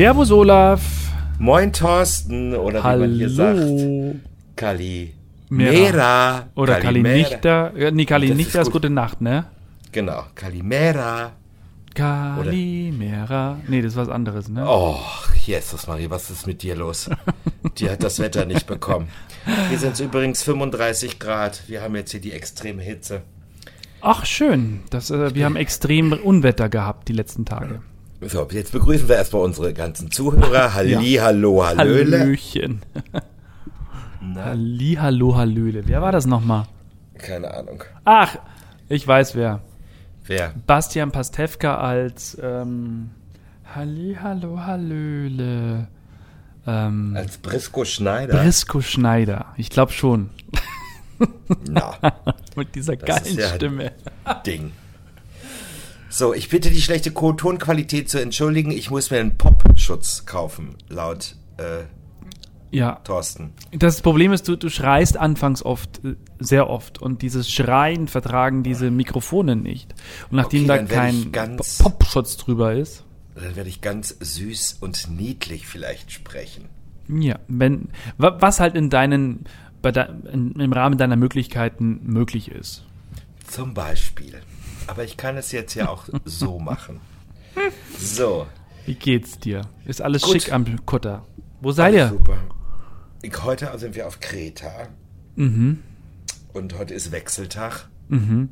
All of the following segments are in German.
Servus Olaf. Moin Thorsten oder Hallo. wie man hier sagt. Kali. Mera. Oder Kalimera. Kalinichta. Nee, Kalinichta ist ist gut. gute Nacht, ne? Genau, Kalimera. Kalimera. Nee, das ist was anderes, ne? Oh, Jesus Marie, was ist mit dir los? Die hat das Wetter nicht bekommen. Hier sind es übrigens 35 Grad. Wir haben jetzt hier die extreme Hitze. Ach, schön. Das, äh, wir haben extrem Unwetter gehabt die letzten Tage. So, jetzt begrüßen wir erstmal unsere ganzen Zuhörer. Halli, hallo, hallöle. Hallöchen. Halli, hallo, hallöle. Wer war das nochmal? keine Ahnung. Ach, ich weiß wer. Wer? Bastian Pastewka als ähm, Halli, hallo, hallöle. Ähm, Als Brisco Schneider? Brisco Schneider. Ich glaube schon. Na, Mit dieser geilen ja- Stimme. Ding. So, ich bitte die schlechte Tonqualität zu entschuldigen. Ich muss mir einen Popschutz kaufen, laut äh, Ja, Thorsten. das Problem ist, du, du schreist anfangs oft, äh, sehr oft. Und dieses Schreien vertragen diese Mikrofone nicht. Und nachdem Okay, da kein ganz- Po- Popschutz drüber ist, Dann werde ich ganz süß und niedlich vielleicht sprechen. ja, wenn, wa- was halt in deinen, de, in, im Rahmen deiner Möglichkeiten möglich ist. Zum Beispiel. Aber ich kann es jetzt ja auch so machen. So. Wie geht's dir? Ist alles Gut. schick am Kutter? Wo seid ihr? Super. Ich, heute sind wir auf Kreta. Mhm. Und heute ist Wechseltag. Mhm.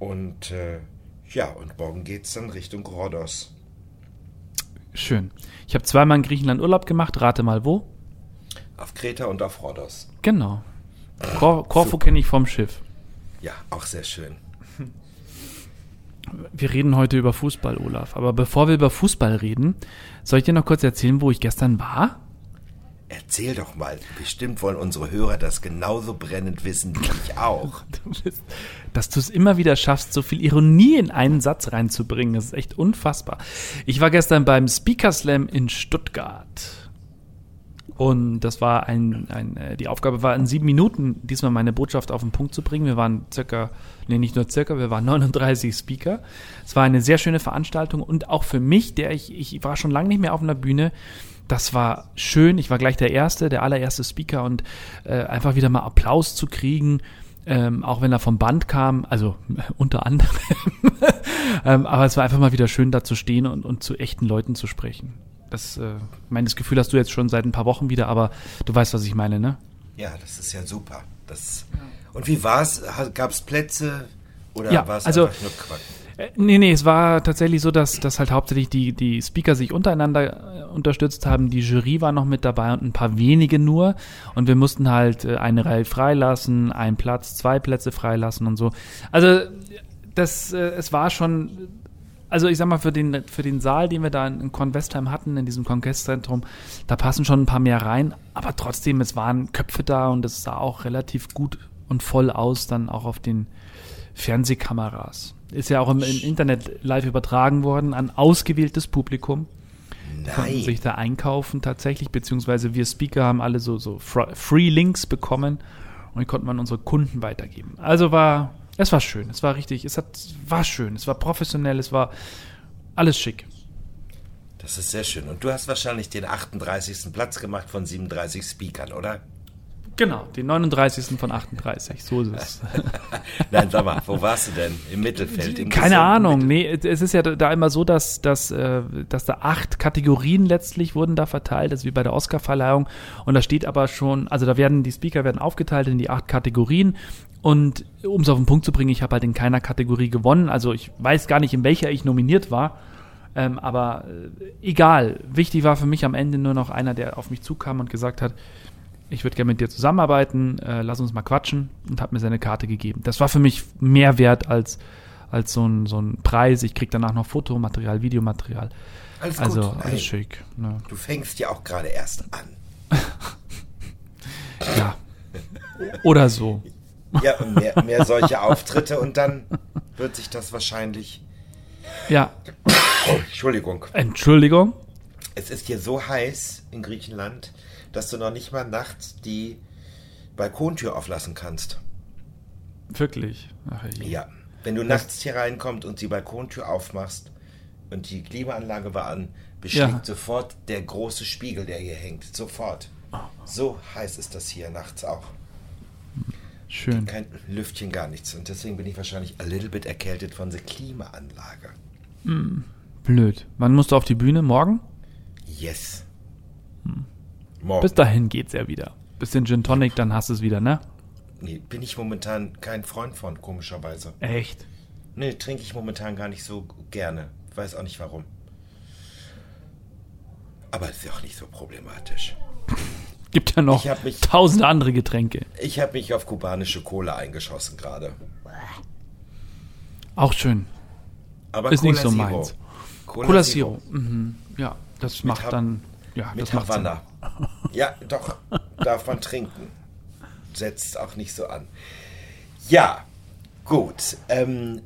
Und äh, ja, und morgen geht's dann Richtung Rhodos. Schön. Ich habe zweimal in Griechenland Urlaub gemacht. Rate mal wo? Auf Kreta und auf Rhodos. Genau. Kor Korfu kenne ich vom Schiff. Ja, auch sehr schön. Wir reden heute über Fußball, Olaf. Aber bevor wir über Fußball reden, soll ich dir noch kurz erzählen, wo ich gestern war? Erzähl doch mal. Bestimmt wollen unsere Hörer das genauso brennend wissen wie ich auch. Du bist, dass du es immer wieder schaffst, so viel Ironie in einen Satz reinzubringen. Das ist echt unfassbar. Ich war gestern beim Speaker Slam in Stuttgart. Und das war ein, ein äh, die Aufgabe war in sieben Minuten diesmal meine Botschaft auf den Punkt zu bringen. Wir waren circa, nee, nicht nur circa, wir waren 39 Speaker. Es war eine sehr schöne Veranstaltung und auch für mich, der ich, ich war schon lange nicht mehr auf einer Bühne. Das war schön. Ich war gleich der Erste, der allererste Speaker und äh, einfach wieder mal Applaus zu kriegen, ähm, auch wenn er vom Band kam, also unter anderem. ähm, aber es war einfach mal wieder schön, da zu stehen und, und zu echten Leuten zu sprechen. Das, äh, meines Gefühl hast du jetzt schon seit ein paar Wochen wieder, aber du weißt, was ich meine, ne? Ja, das ist ja super. Das Und wie war's? Gab es Plätze? Oder Ja, war es also- einfach nur Quatsch? Äh, Nee, nee, es war tatsächlich so, dass, dass halt hauptsächlich die, die Speaker sich untereinander äh, unterstützt haben. Die Jury war noch mit dabei und ein paar wenige nur. Und wir mussten halt äh, eine Reihe freilassen, einen Platz, zwei Plätze freilassen und so. Also das, es war schon, also ich sag mal, für den, für den Saal, den wir da in Convestheim hatten, in diesem Kongresszentrum, da passen schon ein paar mehr rein. Aber trotzdem, es waren Köpfe da und es sah auch relativ gut und voll aus, dann auch auf den Fernsehkameras. Ist ja auch im, im Internet live übertragen worden an ausgewähltes Publikum. Konnten Nein. sich da einkaufen tatsächlich, beziehungsweise wir Speaker haben alle so, so Fr- Free Links bekommen und die konnten man unsere Kunden weitergeben. Also war, es war schön, es war richtig, es hat, war schön, es war professionell, es war alles schick. Das ist sehr schön. Und du hast wahrscheinlich den 38. Platz gemacht von 37 Speakern, oder? Genau, den 39. von 38, so ist es. Nein, sag mal, wo warst du denn? Im Mittelfeld? Im Keine Ahnung, Mittel- nee, es ist ja da immer so, dass, dass, äh, dass da acht Kategorien letztlich wurden da verteilt, das ist wie bei der Oscarverleihung. Und da steht aber schon, also da werden die Speaker werden aufgeteilt in die acht Kategorien. Und um es auf den Punkt zu bringen, ich habe halt in keiner Kategorie gewonnen. Also ich weiß gar nicht, in welcher ich nominiert war. Ähm, aber äh, egal. Wichtig war für mich am Ende nur noch einer, der auf mich zukam und gesagt hat, ich würde gerne mit dir zusammenarbeiten, äh, lass uns mal quatschen und hat mir seine Karte gegeben. Das war für mich mehr wert als, als so, ein, so ein Preis. Ich krieg danach noch Fotomaterial, Videomaterial. Alles Also gut. Alles schick. Ne? Du fängst ja auch gerade erst an. Ja. Oder so. Ja, und mehr, mehr solche Auftritte und dann wird sich das wahrscheinlich. Ja, Entschuldigung. Entschuldigung. Es ist hier so heiß in Griechenland, dass du noch nicht mal nachts die Balkontür auflassen kannst. Wirklich. Ach. Ja. Wenn du nachts hier reinkommst und die Balkontür aufmachst, und die Klimaanlage war an, beschlägt Ja. sofort der große Spiegel, der hier hängt. Sofort. So heiß ist das hier nachts auch. Schön. Kein Lüftchen, gar nichts. Und deswegen bin ich wahrscheinlich a little bit erkältet von der Klimaanlage. Blöd. Wann musst du auf die Bühne? Morgen? Yes. Hm. Morgen. Bis dahin geht's ja wieder. Bisschen Gin Tonic, dann hast du es wieder, ne? Nee, bin ich momentan kein Freund von, komischerweise. Echt? Nee, trinke ich momentan gar nicht so gerne. Weiß auch nicht warum. Aber ist ja auch nicht so problematisch. Gibt ja noch mich- tausende andere Getränke. Ich habe mich auf kubanische Cola eingeschossen gerade. Auch schön. Aber Ist nicht Cola so Zero. meins. Cola, Cola Zero. Zero. Mhm. Ja, das macht Ha- dann. Ja, Mit das macht Sinn. Havanna. Ja, doch. Darf man trinken. Setzt auch nicht so an. Ja, gut. Ähm,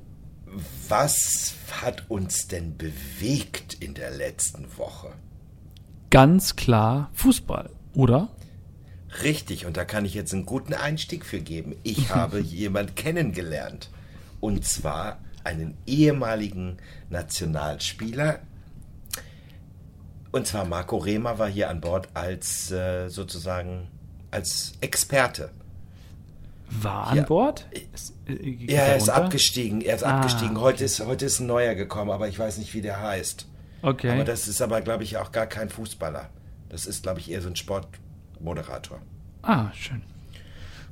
was hat uns denn bewegt in der letzten Woche? Ganz klar Fußball, oder? Richtig, und da kann ich jetzt einen guten Einstieg für geben. Ich habe jemand kennengelernt. Und zwar einen ehemaligen Nationalspieler. Und zwar Marco Rehmer war hier an Bord als äh, sozusagen als Experte. War an Ja. Bord? Ist, äh, geht Ja, er er ist abgestiegen. Er ist Ah, abgestiegen. Heute ist, heute ist ein neuer gekommen, aber ich weiß nicht, wie der heißt. Okay. Aber das ist aber, glaube ich, auch gar kein Fußballer. Das ist, glaube ich, eher so ein Sportmoderator. ah, schön.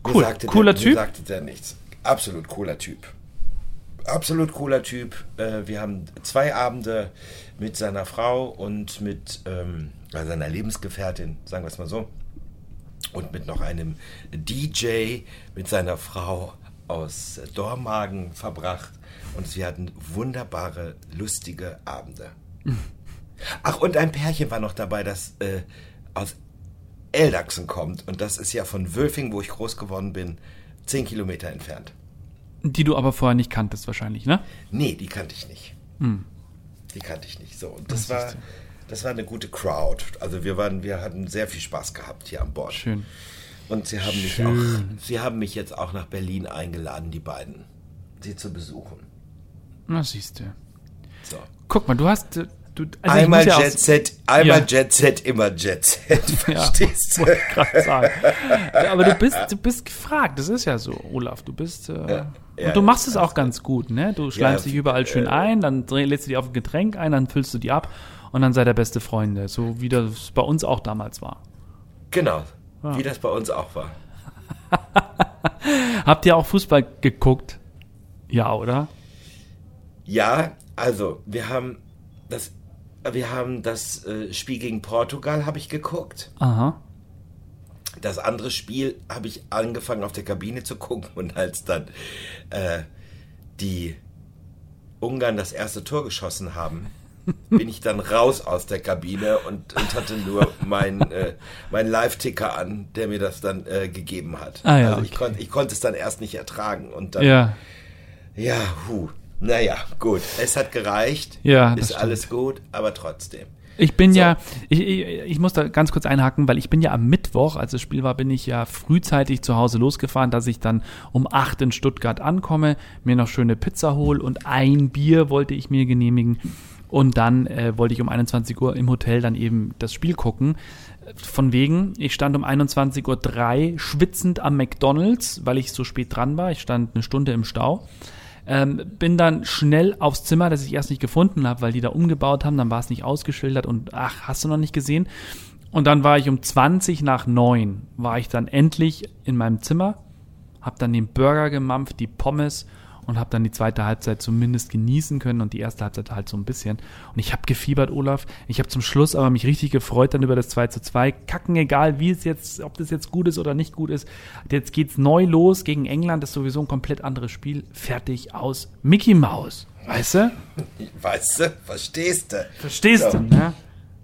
Mir Cool. sagte Cooler der, Typ. Mir sagte der nichts. Absolut cooler Typ. Absolut cooler Typ. Äh, wir haben zwei Abende mit seiner Frau und mit ähm, seiner Lebensgefährtin, sagen wir es mal so, und mit noch einem DJ mit seiner Frau aus Dormagen verbracht. Und wir hatten wunderbare, lustige Abende. Ach, und ein Pärchen war noch dabei, das äh, aus Eldachsen kommt. Und das ist ja von Wölfing, wo ich groß geworden bin, zehn Kilometer entfernt. Die du aber vorher nicht kanntest, wahrscheinlich, ne? Nee, die kannte ich nicht. Die kannte ich nicht. So, und das, Das war, das war eine gute Crowd. Also wir waren, wir hatten sehr viel Spaß gehabt hier an Bord. Schön. Und sie haben mich Schön. auch, sie haben mich jetzt auch nach Berlin eingeladen, die beiden, sie zu besuchen. Na, siehst du. So. Guck mal, du hast. Äh, Du, also einmal ja Jet Set, einmal Ja. Jet Set, immer Jet Set. Ja, Verstehst du? wollte ich gerade sagen. Ja, aber du bist, du bist gefragt, das ist ja so, Olaf. Du bist. Äh, Ja, und du machst es ja, auch ganz gut, ne? Du schleimst Ja, dich überall schön äh, ein, dann lädst du dir auf ein Getränk ein, dann füllst du die ab und dann seid ihr beste Freunde. So wie das bei uns auch damals war. Genau, wie das bei uns auch war. Habt ihr auch Fußball geguckt? Ja, oder? Ja, also wir haben das, wir haben das äh, Spiel gegen Portugal habe ich geguckt. Aha. Das andere Spiel habe ich angefangen auf der Kabine zu gucken und als dann äh, die Ungarn das erste Tor geschossen haben, bin ich dann raus aus der Kabine und, und hatte nur meinen äh, mein Live-Ticker an, der mir das dann äh, gegeben hat. Ah ja, also ich, okay. konnt, ich konnte es dann erst nicht ertragen und dann Ja. Ja, hu. Naja, gut. Es hat gereicht. Ja, Ist stimmt. alles gut, aber trotzdem. Ich bin So. ja, ich, ich, ich muss da ganz kurz einhaken, weil ich bin ja am Mittwoch, als das Spiel war, bin ich ja frühzeitig zu Hause losgefahren, dass ich dann um 8 in Stuttgart ankomme, mir noch schöne Pizza hole und ein Bier wollte ich mir genehmigen. Und dann äh, wollte ich um 21 Uhr im Hotel dann eben das Spiel gucken. Von wegen, ich stand um 21.03 Uhr schwitzend am McDonalds, weil ich so spät dran war. Ich stand eine Stunde im Stau. Ähm, bin dann schnell aufs Zimmer, das ich erst nicht gefunden habe, weil die da umgebaut haben, dann war es nicht ausgeschildert und ach, hast du noch nicht gesehen? Und dann war ich um 20 nach 9, war ich dann endlich in meinem Zimmer, hab dann den Burger gemampft, die Pommes und hab dann die zweite Halbzeit zumindest genießen können und die erste Halbzeit halt so ein bisschen. Und ich hab gefiebert, Olaf. Ich habe zum Schluss aber mich richtig gefreut dann über das 2 zu 2. Kacken egal, wie es jetzt, ob das jetzt gut ist oder nicht gut ist. Jetzt geht's neu los gegen England, das ist sowieso ein komplett anderes Spiel. Fertig aus Mickey Mouse. Weißt du? Weißt du, verstehst du? Verstehst So. du, ne?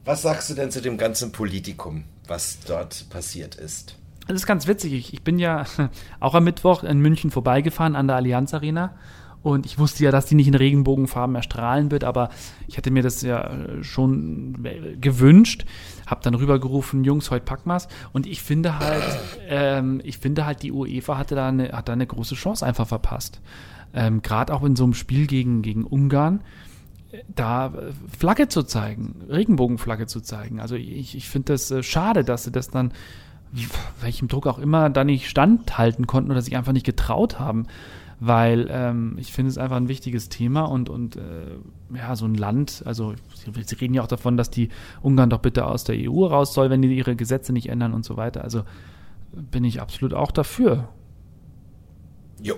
Was sagst du denn zu dem ganzen Politikum, was dort passiert ist? Das ist ganz witzig. Ich, ich bin ja auch am Mittwoch in München vorbeigefahren an der Allianz Arena. Und ich wusste ja, dass die nicht in Regenbogenfarben erstrahlen wird, aber ich hatte mir das ja äh, schon äh, gewünscht. Hab dann rübergerufen, Jungs, heute packen wir's. Und ich finde halt, ähm, ich finde halt, die UEFA hatte da eine, hat da eine große Chance einfach verpasst. Ähm, Gerade auch in so einem Spiel gegen, gegen Ungarn da äh, Flagge zu zeigen, Regenbogenflagge zu zeigen. Also ich, ich finde das schade, dass sie das dann, welchem Druck auch immer, da nicht standhalten konnten oder sich einfach nicht getraut haben. Weil ähm, ich finde es einfach ein wichtiges Thema und, und äh, ja, so ein Land, also sie, reden ja auch davon, dass die Ungarn doch bitte aus der EU raus soll, wenn die ihre Gesetze nicht ändern und so weiter. Also bin ich absolut auch dafür. Jo,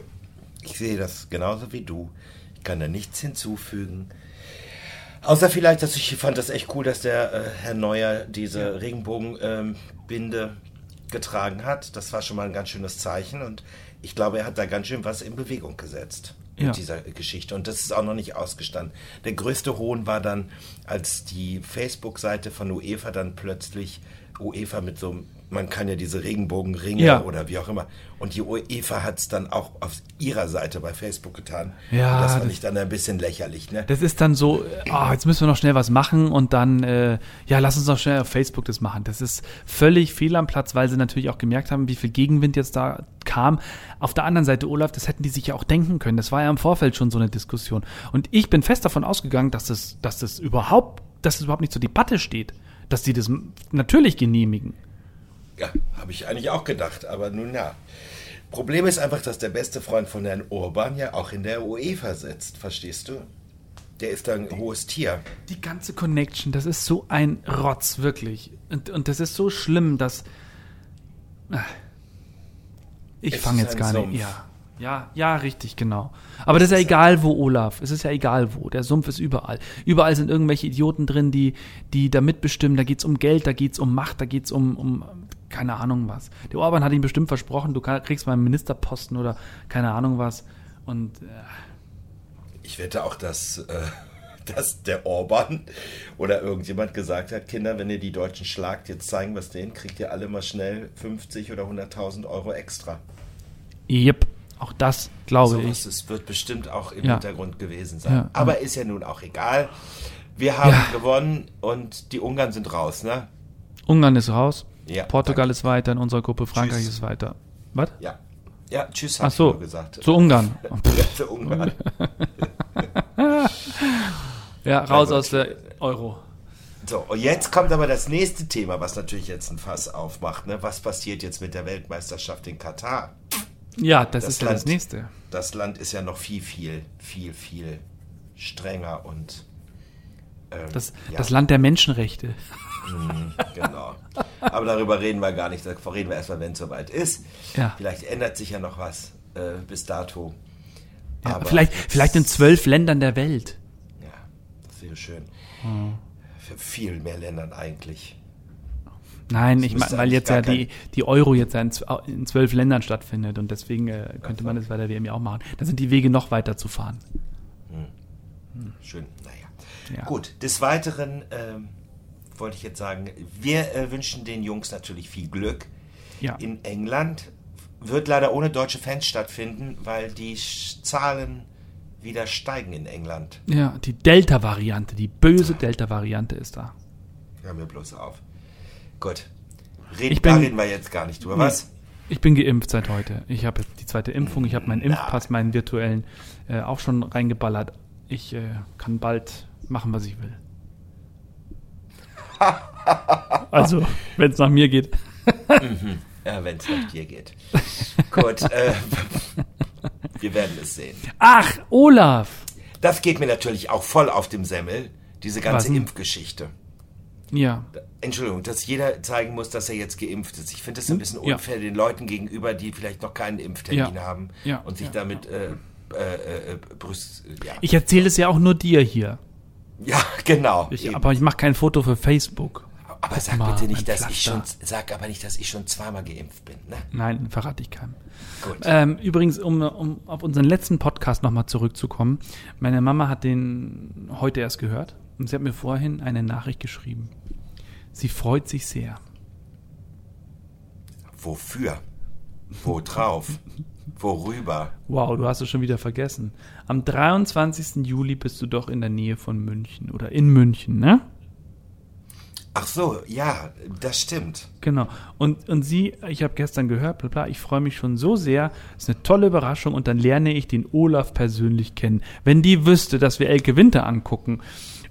ich sehe das genauso wie du. Ich kann da nichts hinzufügen. Außer vielleicht, dass ich fand das echt cool, dass der äh, Herr Neuer diese ja. Regenbogenbinde ähm, getragen hat. Das war schon mal ein ganz schönes Zeichen und ich glaube, er hat da ganz schön was in Bewegung gesetzt mit ja. dieser Geschichte. Und das ist auch noch nicht ausgestanden. Der größte Hohn war dann, als die Facebook-Seite von UEFA dann plötzlich UEFA mit so einem man kann ja diese Regenbogenringe ja. oder wie auch immer. Und die UEFA hat es dann auch auf ihrer Seite bei Facebook getan. Ja. Und das fand ich dann ein bisschen lächerlich. Ne? Das ist dann so, oh, jetzt müssen wir noch schnell was machen und dann, äh, ja, lass uns noch schnell auf Facebook das machen. Das ist völlig fehl am Platz, weil sie natürlich auch gemerkt haben, wie viel Gegenwind jetzt da kam. Auf der anderen Seite, Olaf, das hätten die sich ja auch denken können. Das war ja im Vorfeld schon so eine Diskussion. Und ich bin fest davon ausgegangen, dass das, dass das überhaupt, dass das überhaupt nicht zur Debatte steht. Dass die das natürlich genehmigen. Ja, habe ich eigentlich auch gedacht, aber nun ja. Problem ist einfach, dass der beste Freund von Herrn Orban ja auch in der UEFA sitzt, verstehst du? Der ist da ein hohes Tier. Die ganze Connection, das ist so ein Rotz, wirklich. Und, und das ist so schlimm, dass. Ah. Ich fange jetzt gar Sumpf. nicht. Ja. Ja, ja, richtig, genau. Aber das, ist ja egal, wo, Olaf. Es ist ja egal, wo. Der Sumpf ist überall. Überall sind irgendwelche Idioten drin, die, die da mitbestimmen. Da geht's um Geld, da geht's um Macht, da geht's um, um keine Ahnung was. Der Orban hat ihm bestimmt versprochen, du kriegst mal einen Ministerposten oder keine Ahnung was. Und äh, ich wette auch, dass, äh, dass der Orban oder irgendjemand gesagt hat, Kinder, wenn ihr die Deutschen schlagt, jetzt zeigen wir es denen, kriegt ihr alle mal schnell 50 oder 100.000 Euro extra. Yep. Auch das glaube so ich. Es wird bestimmt auch im ja. Hintergrund gewesen sein. Ja, Aber ist ja nun auch egal. Wir haben gewonnen und die Ungarn sind raus, ne? Ungarn ist raus. Portugal danke. ist weiter in unserer Gruppe, Frankreich tschüss. ist weiter. Was? Ja. Ja, tschüss, Ach so, gesagt. Zu Ungarn. zu Ungarn. ja, raus aus der Euro. So, und jetzt kommt aber das nächste Thema, was natürlich jetzt ein Fass aufmacht. Ne? Was passiert jetzt mit der Weltmeisterschaft in Katar? Ja, das, das ist Land, ja das nächste. Das Land ist ja noch viel, viel, viel, viel strenger und. Ähm, das, ja. das Land der Menschenrechte. Mhm, genau. Aber darüber reden wir gar nicht. Darüber reden wir erstmal, wenn es soweit ist. Ja. Vielleicht ändert sich ja noch was äh, bis dato. Ja, vielleicht, vielleicht in zwölf Ländern der Welt. Ja, das wäre schön. Mhm. Für viel mehr Ländern eigentlich. Nein, ich meine, weil jetzt ja die, die Euro jetzt ja in, zwölf Ländern stattfindet und deswegen äh, könnte man das bei der WM ja auch machen. Da sind die Wege noch weiter zu fahren. Hm. Hm. Schön, naja. Ja. Gut, des Weiteren ähm, wollte ich jetzt sagen, wir äh, wünschen den Jungs natürlich viel Glück. Ja. In England wird leider ohne deutsche Fans stattfinden, weil die Zahlen wieder steigen in England. Ja, die Delta-Variante, die böse Delta-Variante ist da. Hör mir bloß auf. Gut. Red, ich bin, da reden wir jetzt gar nicht drüber. Was? Ich bin geimpft seit heute. Ich habe die zweite Impfung, ich habe meinen Impfpass, meinen virtuellen, äh, auch schon reingeballert. Ich äh, kann bald machen, was ich will. also, wenn es nach mir geht. mhm. Ja, wenn es nach dir geht. Gut, äh, wir werden es sehen. Ach, Olaf! Das geht mir natürlich auch voll auf dem Semmel, diese ganze Impfgeschichte. Ja. Entschuldigung, dass jeder zeigen muss, dass er jetzt geimpft ist. Ich finde das ein hm? bisschen unfair ja. den Leuten gegenüber, die vielleicht noch keinen Impftermin ja. haben ja. und sich damit äh, äh, äh, Brüst, ja. Ich erzähle es ja auch nur dir hier. Ja, genau. Ich, aber ich mache kein Foto für Facebook. Aber sag mal, bitte nicht, dass ich schon, sag aber nicht, dass ich schon zweimal geimpft bin. Ne? Nein, verrate ich keinem. Gut. Ähm, übrigens, um, um auf unseren letzten Podcast nochmal zurückzukommen. Meine Mama hat den heute erst gehört und sie hat mir vorhin eine Nachricht geschrieben. Sie freut sich sehr. Wofür? Wo drauf? Worüber? Wow, du hast es schon wieder vergessen. Am 23. Juli bist du doch in der Nähe von München oder in München, ne? Ach so, ja, das stimmt. Genau. Und, und sie, ich habe gestern gehört, bla bla, ich freue mich schon so sehr. ist eine tolle Überraschung und dann lerne ich den Olaf persönlich kennen. Wenn die wüsste, dass wir Elke Winter angucken.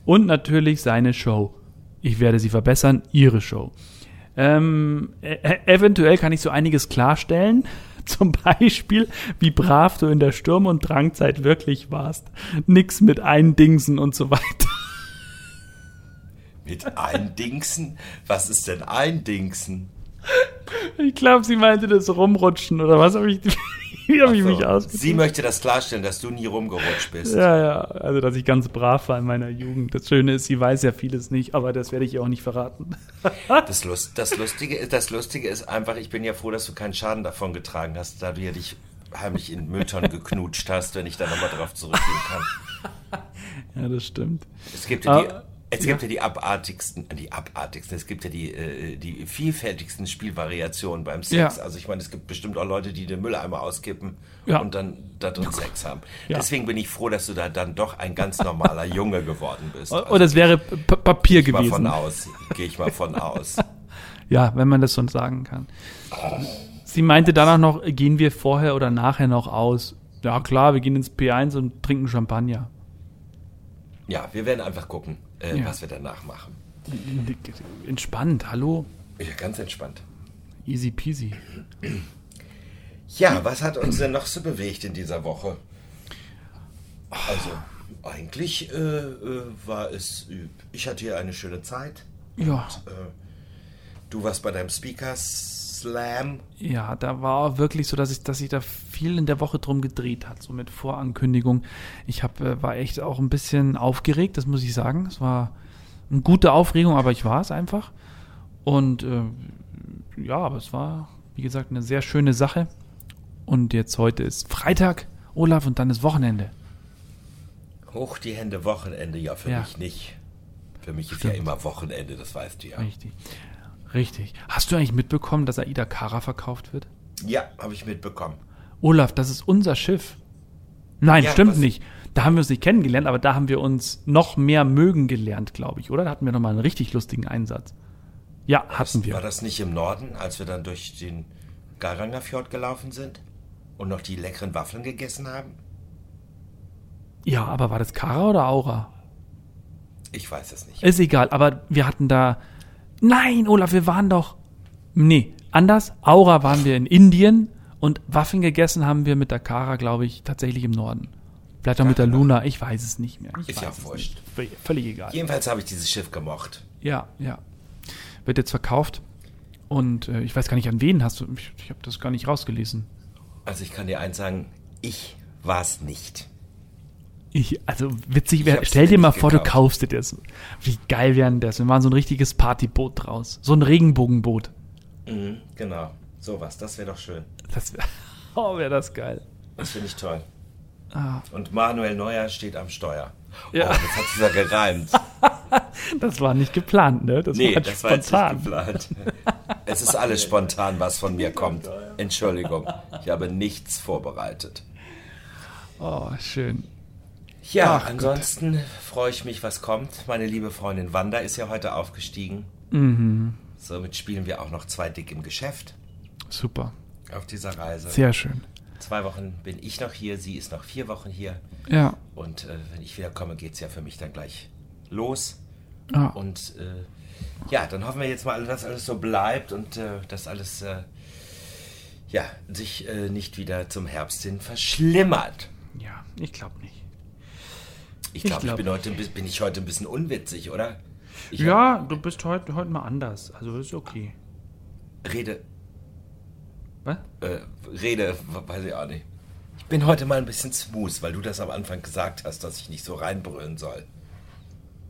Und natürlich seine Show. Ich werde sie verbessern, ihre Show. Ähm, e eventuell kann ich so einiges klarstellen. Zum Beispiel, wie brav du in der Sturm- und Drangzeit wirklich warst. Nix mit Eindingsen und so weiter. Mit Eindingsen? Was ist denn Eindingsen? Ich glaube, sie meinte das Rumrutschen oder was habe ich, wie hab ich so, mich ausgedrückt? Sie möchte das klarstellen, dass du nie rumgerutscht bist. Ja, ja, also dass ich ganz brav war in meiner Jugend. Das Schöne ist, sie weiß ja vieles nicht, aber das werde ich ihr auch nicht verraten. Das, Lust, das, Lustige, ist- das Lustige ist einfach, ich bin ja froh, dass du keinen Schaden davon getragen hast, da du ja dich heimlich in Mülltonnen geknutscht hast, wenn ich da nochmal drauf zurückgehen kann. Ja, das stimmt. Es gibt ja die, Ah, es gibt ja die abartigsten, äh, die abartigsten, es gibt ja die, äh, die vielfältigsten Spielvariationen beim Sex. Ja. Also ich meine, es gibt bestimmt auch Leute, die den Mülleimer auskippen Ja. und dann da drin Sex haben. Deswegen bin ich froh, dass du da dann doch ein ganz normaler Junge geworden bist. Also Oder es wäre P Papier gehe ich mal von gewesen. aus. Gehe ich mal von aus. Ja, wenn man das so sagen kann. Sie meinte danach noch, gehen wir vorher oder nachher noch aus? Ja, klar, wir gehen ins P1 und trinken Champagner. Ja, wir werden einfach gucken, äh, Ja. was wir danach machen. Entspannt, hallo? Ja, ganz entspannt. Easy peasy. Ja, was hat uns denn noch so bewegt in dieser Woche? Also, eigentlich äh, äh, war es, ich hatte hier eine schöne Zeit. Ja, Äh, du warst bei deinem Speaker Slam. ja, da war wirklich so, dass ich, dass sich da viel in der Woche drum gedreht hat, so mit Vorankündigung. Ich hab, äh, war echt auch ein bisschen aufgeregt, das muss ich sagen. Es war eine gute Aufregung, aber ich war es einfach. Und äh, ja, aber es war, wie gesagt, eine sehr schöne Sache. Und jetzt heute ist Freitag, Olaf, und dann ist Wochenende. Hoch die Hände Wochenende, ja, für Ja. mich nicht. Für mich ist Stimmt. ja immer Wochenende, das weißt du ja. Richtig. Richtig. Hast du eigentlich mitbekommen, dass Aida Kara verkauft wird? Ja, habe ich mitbekommen. Olaf, das ist unser Schiff. Nein, Ja, stimmt was- nicht. Da haben wir uns nicht kennengelernt, aber da haben wir uns noch mehr mögen gelernt, glaube ich, oder? Da hatten wir nochmal einen richtig lustigen Einsatz. Ja, hatten War wir. das nicht im Norden, als wir dann durch den Garanger Fjord gelaufen sind und noch die leckeren Waffeln gegessen haben? Ja, aber war das Kara oder Aura? Ich weiß es nicht. Ist egal, aber wir hatten da. Nein, Olaf, wir waren doch. Nee, anders. Aura waren wir in Indien und Waffen gegessen haben wir mit der Kara, glaube ich, tatsächlich im Norden. Vielleicht auch mit der Luna, ich weiß es nicht mehr. Ich Ist ja wurscht. Völlig egal. Jedenfalls habe ich dieses Schiff gemocht. Ja, ja. Wird jetzt verkauft. Und äh, ich weiß gar nicht, an wen hast du. Ich, ich habe das gar nicht rausgelesen. Also ich kann dir eins sagen, ich war es nicht. Ich, also witzig wäre, stell dir mal vor, du gekauft. kaufst dir das. Wie geil wäre denn das? Wir machen so ein richtiges Partyboot draus. So ein Regenbogenboot. Mhm, genau, sowas, das wäre doch schön. Das wäre, oh, wäre das geil. Das finde ich toll. Ah. Und Manuel Neuer steht am Steuer. Ja. Oh, das hat sich ja gereimt. Das war nicht geplant, ne? Das Nee, war halt das war jetzt spontan. nicht geplant. Es ist alles spontan, was von mir kommt. Entschuldigung, ich habe nichts vorbereitet. oh, schön. Ja, Ach Gott. ansonsten freue ich mich, was kommt. Meine liebe Freundin Wanda ist ja heute aufgestiegen. Mhm. Somit spielen wir auch noch zwei dick im Geschäft Super. auf dieser Reise. Sehr schön. Zwei Wochen bin ich noch hier, sie ist noch vier Wochen hier. Ja. Und äh, wenn ich wieder komme, geht es ja für mich dann gleich los. Ah, Und äh, ja, dann hoffen wir jetzt mal, dass alles so bleibt und äh, dass alles äh, ja, sich äh, nicht wieder zum Herbst hin verschlimmert. ja, ich glaube nicht. Ich Ich glaube, ich, glaub bin, heute, bin ich heute ein bisschen unwitzig, oder? Ich ja, du bist heute, heute mal anders. Also ist okay. hab- Rede, Was? äh, Rede, weiß ich auch nicht. Ich bin heute mal ein bisschen smooth, weil du das am Anfang gesagt hast, dass ich nicht so reinbrüllen soll.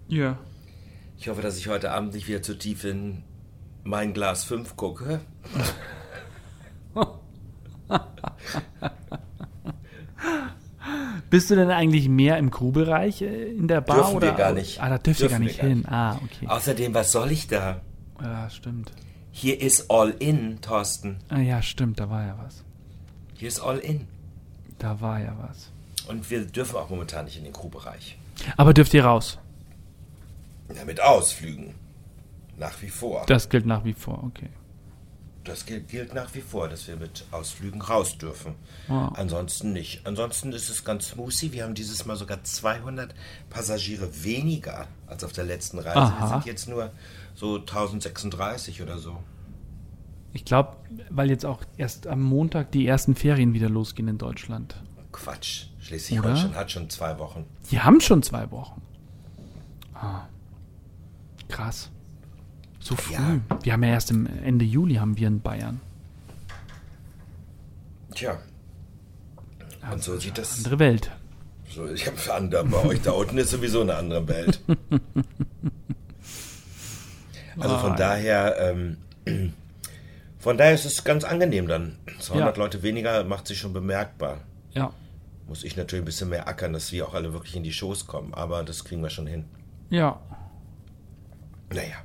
Ja. Ich hoffe, dass ich heute Abend nicht wieder zu tief in mein Glas 5 gucke. Bist du denn eigentlich mehr im Crewbereich äh, in der Bar? Dürfen oder? wir gar nicht. Ah, da dürft ihr gar Dürfen wir nicht gar hin. nicht. Ah, okay. Außerdem, was soll ich da? Ja, stimmt. Hier ist All In, Thorsten. Ah, ja, stimmt, da war ja was. Hier ist All In. Da war ja was. Und wir dürfen auch momentan nicht in den Crewbereich. Aber dürft ihr raus? Ja, mit Ausflügen. nach wie vor. Das gilt nach wie vor, okay. Das gilt, gilt nach wie vor, dass wir mit Ausflügen raus dürfen. Ah. Ansonsten nicht. Ansonsten ist es ganz smoothie. Wir haben dieses Mal sogar 200 Passagiere weniger als auf der letzten Reise. Wir Aha. sind jetzt nur so 1036 oder so. Ich glaube, weil jetzt auch erst am Montag die ersten Ferien wieder losgehen in Deutschland. Quatsch. Schleswig-Holstein hat schon zwei Wochen. Die haben schon zwei Wochen. Ah. Krass. So früh. Ja. Wir haben ja erst im Ende Juli haben wir in Bayern. Tja. Und so sieht das. Andere Welt. So, ich habe andere. Bei euch da unten ist sowieso eine andere Welt. Also von daher, ähm, von daher ist es ganz angenehm dann. 200 Ja. Leute weniger macht sich schon bemerkbar. Ja. Muss ich natürlich ein bisschen mehr ackern, dass wir auch alle wirklich in die Shows kommen. Aber das kriegen wir schon hin. Ja. Naja,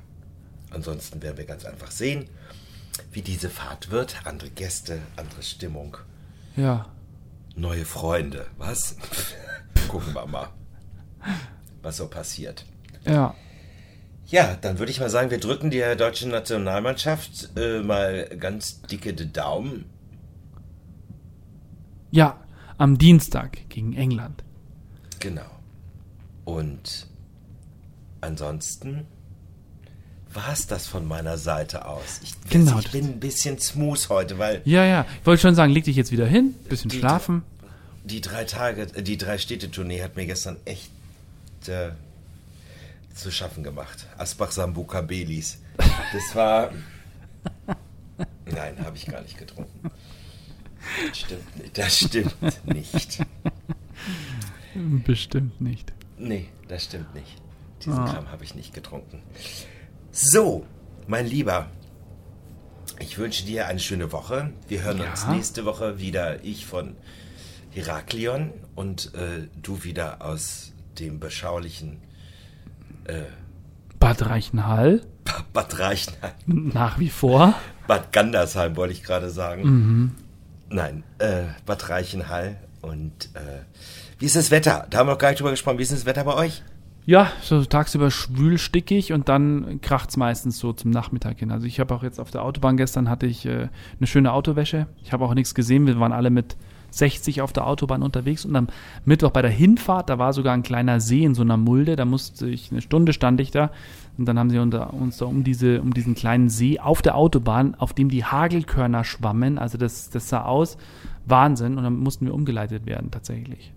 ansonsten werden wir ganz einfach sehen, wie diese Fahrt wird. Andere Gäste, andere Stimmung, Ja. neue Freunde. Was? Gucken wir mal, was so passiert. Ja. Ja, dann würde ich mal sagen, wir drücken der deutschen Nationalmannschaft äh, mal ganz dicke Daumen. Ja. Am Dienstag gegen England. Genau. Und ansonsten war es das von meiner Seite aus. Ich, Genau. ich bin ein bisschen smooth heute, weil Ja, ja. Ich wollte schon sagen, leg dich jetzt wieder hin, bisschen Die- schlafen. die drei Tage, äh, die drei Städte-Tournee hat mir gestern echt äh, zu schaffen gemacht. Asbach, Sambuca, Belis. Das war. Nein, habe ich gar nicht getrunken. Das stimmt nicht. Das stimmt nicht. Bestimmt nicht. Nee, das stimmt nicht. Diesen Ah. Kram habe ich nicht getrunken. So, mein Lieber. Ich wünsche dir eine schöne Woche. Wir hören Ja. uns nächste Woche wieder. Ich von Heraklion und äh, du wieder aus dem beschaulichen Bad Reichenhall. Bad Reichenheim. Nach wie vor. Bad Gandersheim wollte ich gerade sagen. Mhm. Nein, äh, Bad Reichenhall. Und äh, wie ist das Wetter? Da haben wir noch gar nicht drüber gesprochen. Wie ist das Wetter bei euch? Ja, so tagsüber schwül, stickig und dann kracht's meistens so zum Nachmittag hin. Also ich habe auch jetzt auf der Autobahn gestern hatte ich äh, eine schöne Autowäsche. Ich habe auch nichts gesehen. Wir waren alle mit 60 auf der Autobahn unterwegs und am Mittwoch bei der Hinfahrt, da war sogar ein kleiner See in so einer Mulde. Da musste ich eine Stunde stand ich da und dann haben sie unter, uns da um diese um diesen kleinen See auf der Autobahn, auf dem die Hagelkörner schwammen. Also das das sah aus Wahnsinn und dann mussten wir umgeleitet werden tatsächlich.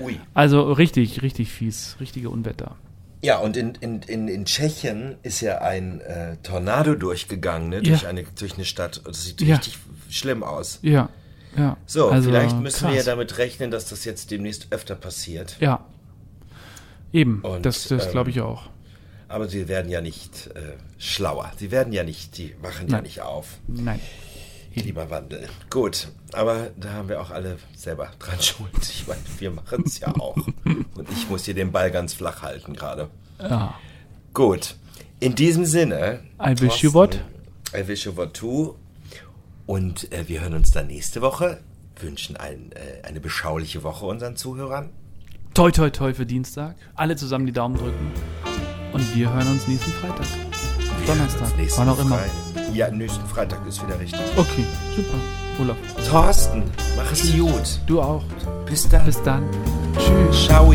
Ui. Also richtig, richtig fies, richtige Unwetter. Ja, und in, in, in, in Tschechien ist ja ein äh, Tornado durchgegangen, ne, durch, Ja. eine, durch eine Stadt. Das sieht Ja. richtig schlimm aus. Ja, ja. So, Also, vielleicht müssen wir ja krass. damit rechnen, dass das jetzt demnächst öfter passiert. Ja. Eben, Und, das, das ähm, glaube ich auch. Aber sie werden ja nicht äh, schlauer. Sie werden ja nicht, die wachen ja Nein. nicht auf. Nein. Klimawandel. Gut, aber da haben wir auch alle selber dran schuld. Ich meine, wir machen es ja auch. Und ich muss hier den Ball ganz flach halten gerade. Ja. Gut, in diesem Sinne. I wish you Thorsten, what? I wish you what too. Und äh, wir hören uns dann nächste Woche. Wünschen ein, äh, eine beschauliche Woche unseren Zuhörern. Toi, toi, toi für Dienstag. Alle zusammen die Daumen drücken. Und wir hören uns nächsten Freitag. Donnerstag. Nächsten Wann auch immer. Frei- Ja, nächsten Freitag ist wieder richtig. Okay, super. Olaf. Thorsten, mach es gut. Du auch. Bis dann. Bis dann. Tschüss. Ciao.